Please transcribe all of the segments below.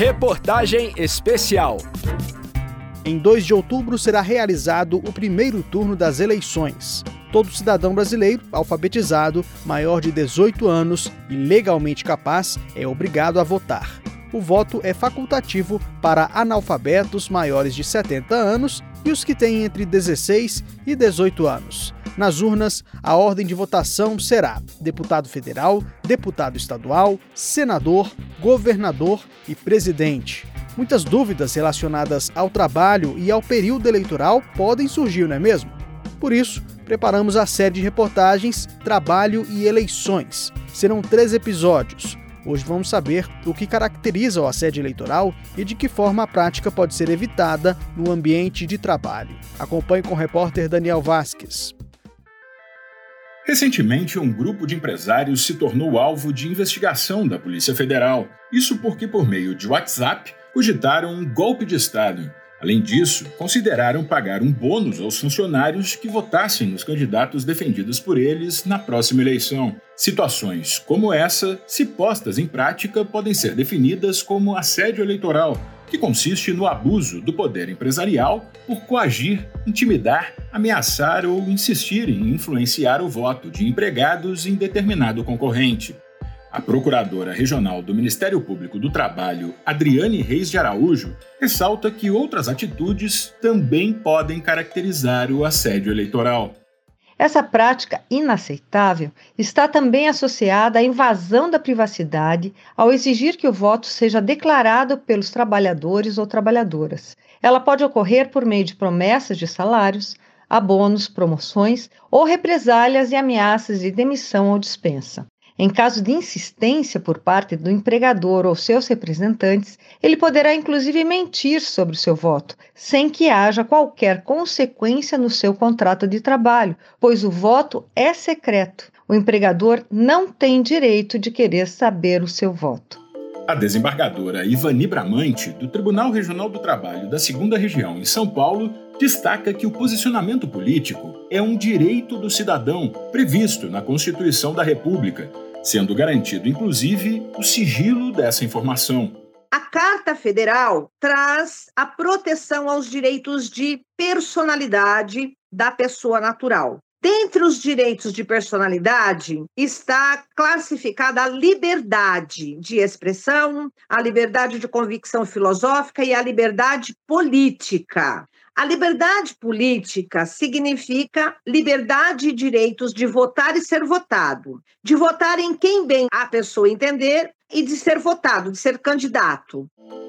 Reportagem especial. Em 2 de outubro será realizado o primeiro turno das eleições. Todo cidadão brasileiro alfabetizado, maior de 18 anos e legalmente capaz é obrigado a votar. O voto é facultativo para analfabetos maiores de 70 anos e os que têm entre 16 e 18 anos. Nas urnas, a ordem de votação será deputado federal, deputado estadual, senador, governador e presidente. Muitas dúvidas relacionadas ao trabalho e ao período eleitoral podem surgir, não é mesmo? Por isso, preparamos a série de reportagens Trabalho e Eleições. Serão três episódios. Hoje vamos saber o que caracteriza o assédio eleitoral e de que forma a prática pode ser evitada no ambiente de trabalho. Acompanhe com o repórter Daniel Vasques. Recentemente, um grupo de empresários se tornou alvo de investigação da Polícia Federal. Isso porque, por meio de WhatsApp, cogitaram um golpe de Estado. Além disso, consideraram pagar um bônus aos funcionários que votassem nos candidatos defendidos por eles na próxima eleição. Situações como essa, se postas em prática, podem ser definidas como assédio eleitoral, que consiste no abuso do poder empresarial por coagir, intimidar, ameaçar ou insistir em influenciar o voto de empregados em determinado concorrente. A procuradora regional do Ministério Público do Trabalho, Adriane Reis de Araújo, ressalta que outras atitudes também podem caracterizar o assédio eleitoral. Essa prática inaceitável está também associada à invasão da privacidade ao exigir que o voto seja declarado pelos trabalhadores ou trabalhadoras. Ela pode ocorrer por meio de promessas de salários, abonos, promoções ou represálias e ameaças de demissão ou dispensa. Em caso de insistência por parte do empregador ou seus representantes, ele poderá inclusive mentir sobre o seu voto, sem que haja qualquer consequência no seu contrato de trabalho, pois o voto é secreto. O empregador não tem direito de querer saber o seu voto. A desembargadora Ivani Bramante, do Tribunal Regional do Trabalho da Segunda Região em São Paulo, destaca que o posicionamento político é um direito do cidadão previsto na Constituição da República sendo garantido, inclusive, o sigilo dessa informação. A Carta Federal traz a proteção aos direitos de personalidade da pessoa natural. Dentre os direitos de personalidade está classificada a liberdade de expressão, a liberdade de convicção filosófica e a liberdade política. A liberdade política significa liberdade e direitos de votar e ser votado, de votar em quem bem a pessoa entender e de ser votado, de ser candidato.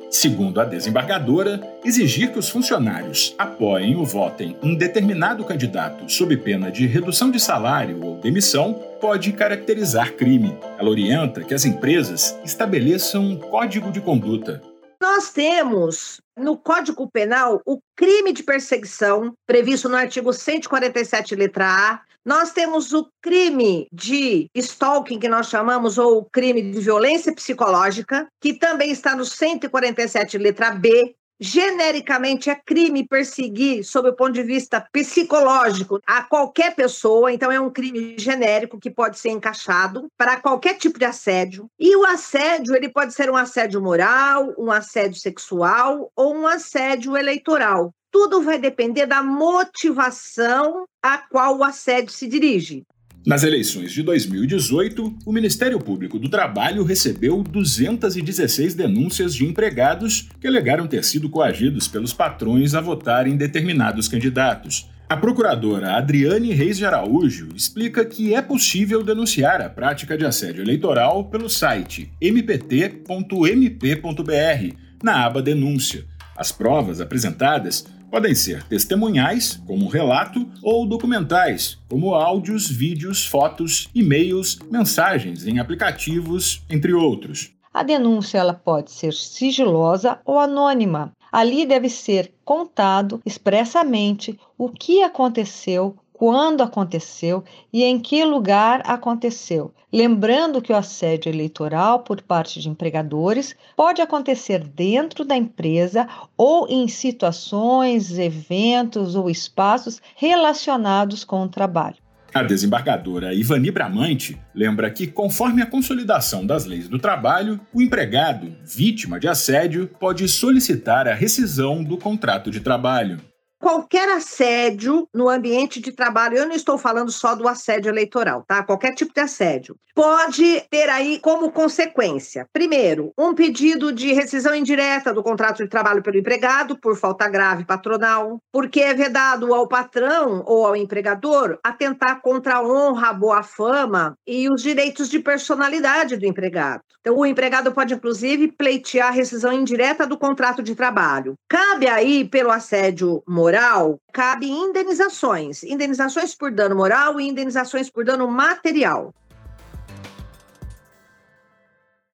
Segundo a desembargadora, exigir que os funcionários apoiem ou votem um determinado candidato sob pena de redução de salário ou demissão pode caracterizar crime. Ela orienta que as empresas estabeleçam um código de conduta nós temos no Código Penal o crime de perseguição, previsto no artigo 147, letra A. Nós temos o crime de stalking, que nós chamamos, ou crime de violência psicológica, que também está no 147, letra B genericamente é crime perseguir, sob o ponto de vista psicológico, a qualquer pessoa. Então, é um crime genérico que pode ser encaixado para qualquer tipo de assédio. E o assédio, ele pode ser um assédio moral, um assédio sexual ou um assédio eleitoral. Tudo vai depender da motivação a qual o assédio se dirige. Nas eleições de 2018, o Ministério Público do Trabalho recebeu 216 denúncias de empregados que alegaram ter sido coagidos pelos patrões a votar em determinados candidatos. A procuradora Adriane Reis de Araújo explica que é possível denunciar a prática de assédio eleitoral pelo site mpt.mp.br, na aba Denúncia. As provas apresentadas Podem ser testemunhais, como relato, ou documentais, como áudios, vídeos, fotos, e-mails, mensagens em aplicativos, entre outros. A denúncia ela pode ser sigilosa ou anônima. Ali deve ser contado expressamente o que aconteceu, quando aconteceu e em que lugar aconteceu. Lembrando que o assédio eleitoral por parte de empregadores pode acontecer dentro da empresa ou em situações, eventos ou espaços relacionados com o trabalho. A desembargadora Ivani Bramante lembra que, conforme a consolidação das leis do trabalho, o empregado, vítima de assédio, pode solicitar a rescisão do contrato de trabalho qualquer assédio no ambiente de trabalho, eu não estou falando só do assédio eleitoral, tá? Qualquer tipo de assédio, pode ter aí como consequência, primeiro, um pedido de rescisão indireta do contrato de trabalho pelo empregado por falta grave patronal, porque é vedado ao patrão ou ao empregador atentar contra a honra, a boa fama e os direitos de personalidade do empregado. Então, o empregado pode, inclusive, pleitear a rescisão indireta do contrato de trabalho. Cabe aí, pelo assédio moral, cabe indenizações. Indenizações por dano moral e indenizações por dano material.